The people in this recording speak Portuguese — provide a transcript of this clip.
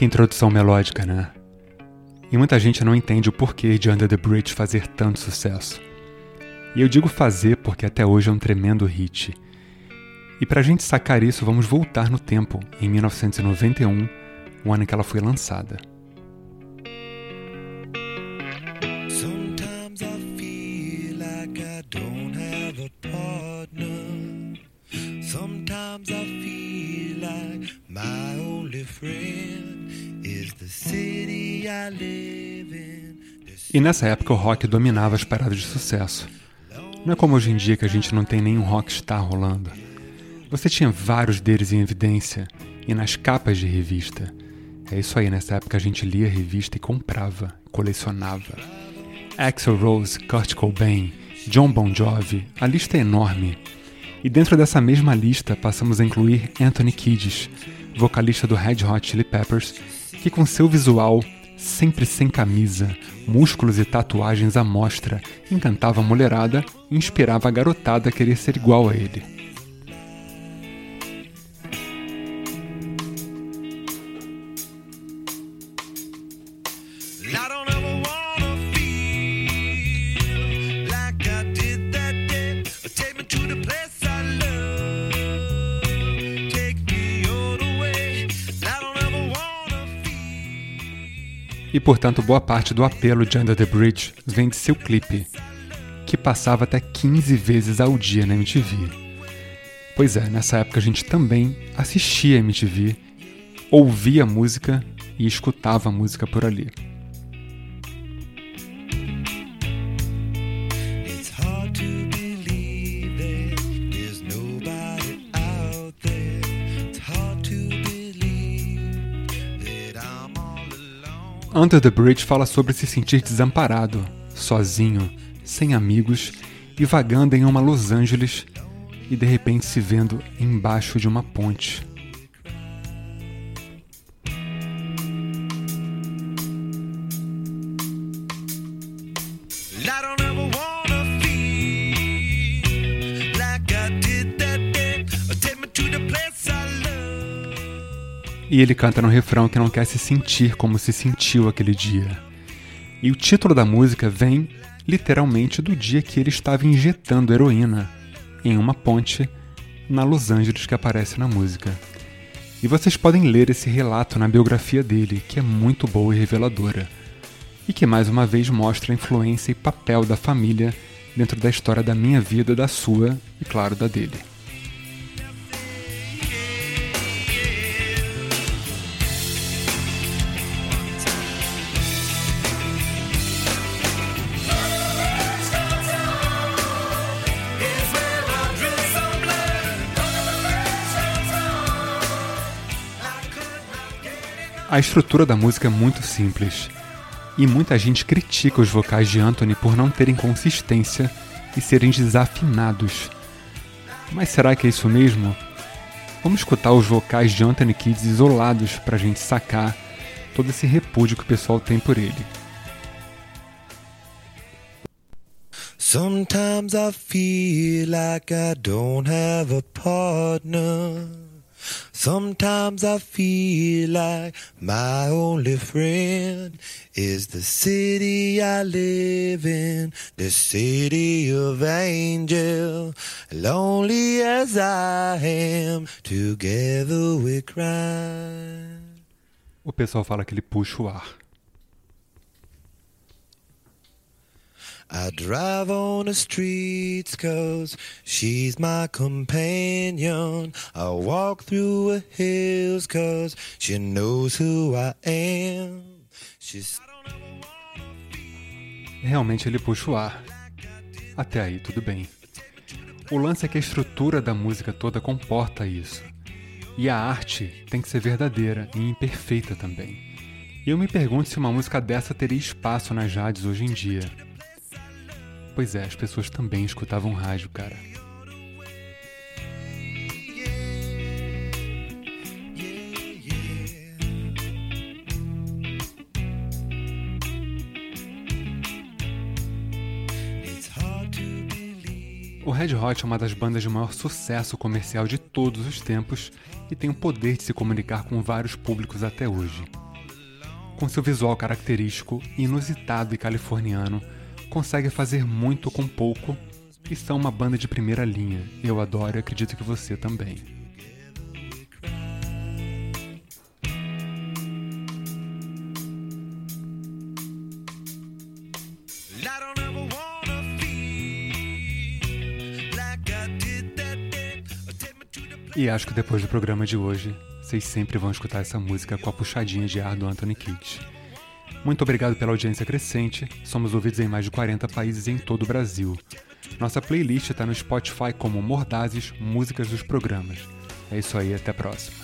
Que introdução melódica, né? E muita gente não entende o porquê de Under the Bridge fazer tanto sucesso. E eu digo fazer porque até hoje é um tremendo hit. E pra gente sacar isso, vamos voltar no tempo, em 1991, o ano em que ela foi lançada. Sometimes I feel like A. E nessa época o rock dominava as paradas de sucesso. Não é como hoje em dia que a gente não tem nenhum rockstar rolando. Você tinha vários deles em evidência e nas capas de revista. É isso aí, nessa época a gente lia revista e comprava, colecionava. Axel Rose, Kurt Cobain, John Bon Jovi, a lista é enorme. E dentro dessa mesma lista passamos a incluir Anthony Kiedis, vocalista do Red Hot Chili Peppers, que com seu visual, sempre sem camisa, músculos e tatuagens à mostra, encantava a mulherada e inspirava a garotada a querer ser igual a ele. E portanto, boa parte do apelo de Under the Bridge vem de seu clipe, que passava até 15 vezes ao dia na MTV. Pois é, nessa época a gente também assistia MTV, ouvia música e escutava música por ali. Under the Bridge fala sobre se sentir desamparado, sozinho, sem amigos e vagando em uma Los Angeles e de repente se vendo embaixo de uma ponte. I E ele canta no refrão que não quer se sentir como se sentiu aquele dia. E o título da música vem literalmente do dia que ele estava injetando heroína em uma ponte na Los Angeles que aparece na música. E vocês podem ler esse relato na biografia dele, que é muito boa e reveladora. E que mais uma vez mostra a influência e papel da família dentro da história da minha vida, da sua e, claro, da dele. A estrutura da música é muito simples. E muita gente critica os vocais de Anthony por não terem consistência e serem desafinados. Mas será que é isso mesmo? Vamos escutar os vocais de Anthony Kids isolados pra gente sacar todo esse repúdio que o pessoal tem por ele. Sometimes I feel like I don't have a partner. Sometimes I feel like my only friend is the city I live in, the city of angel. Lonely as I am, together we cry. O pessoal fala que ele puxa o ar. I drive on the streets cause she's my companion. I walk through the hills cause she knows who I am. She's Realmente ele puxa o ar. Até aí, tudo bem. O lance é que a estrutura da música toda comporta isso. E a arte tem que ser verdadeira e imperfeita também. E eu me pergunto se uma música dessa teria espaço nas rádios hoje em dia. Pois é, as pessoas também escutavam rádio, cara. O Red Hot é uma das bandas de maior sucesso comercial de todos os tempos e tem o poder de se comunicar com vários públicos até hoje. com seu visual característico, inusitado e californiano, consegue fazer muito com pouco e são uma banda de primeira linha. Eu adoro e acredito que você também. E acho que depois do programa de hoje, vocês sempre vão escutar essa música com a puxadinha de ar do Anthony Kidd. Muito obrigado pela audiência crescente, somos ouvidos em mais de 40 países em todo o Brasil. Nossa playlist está no Spotify como Mordazes Músicas dos Programas. É isso aí, até a próxima.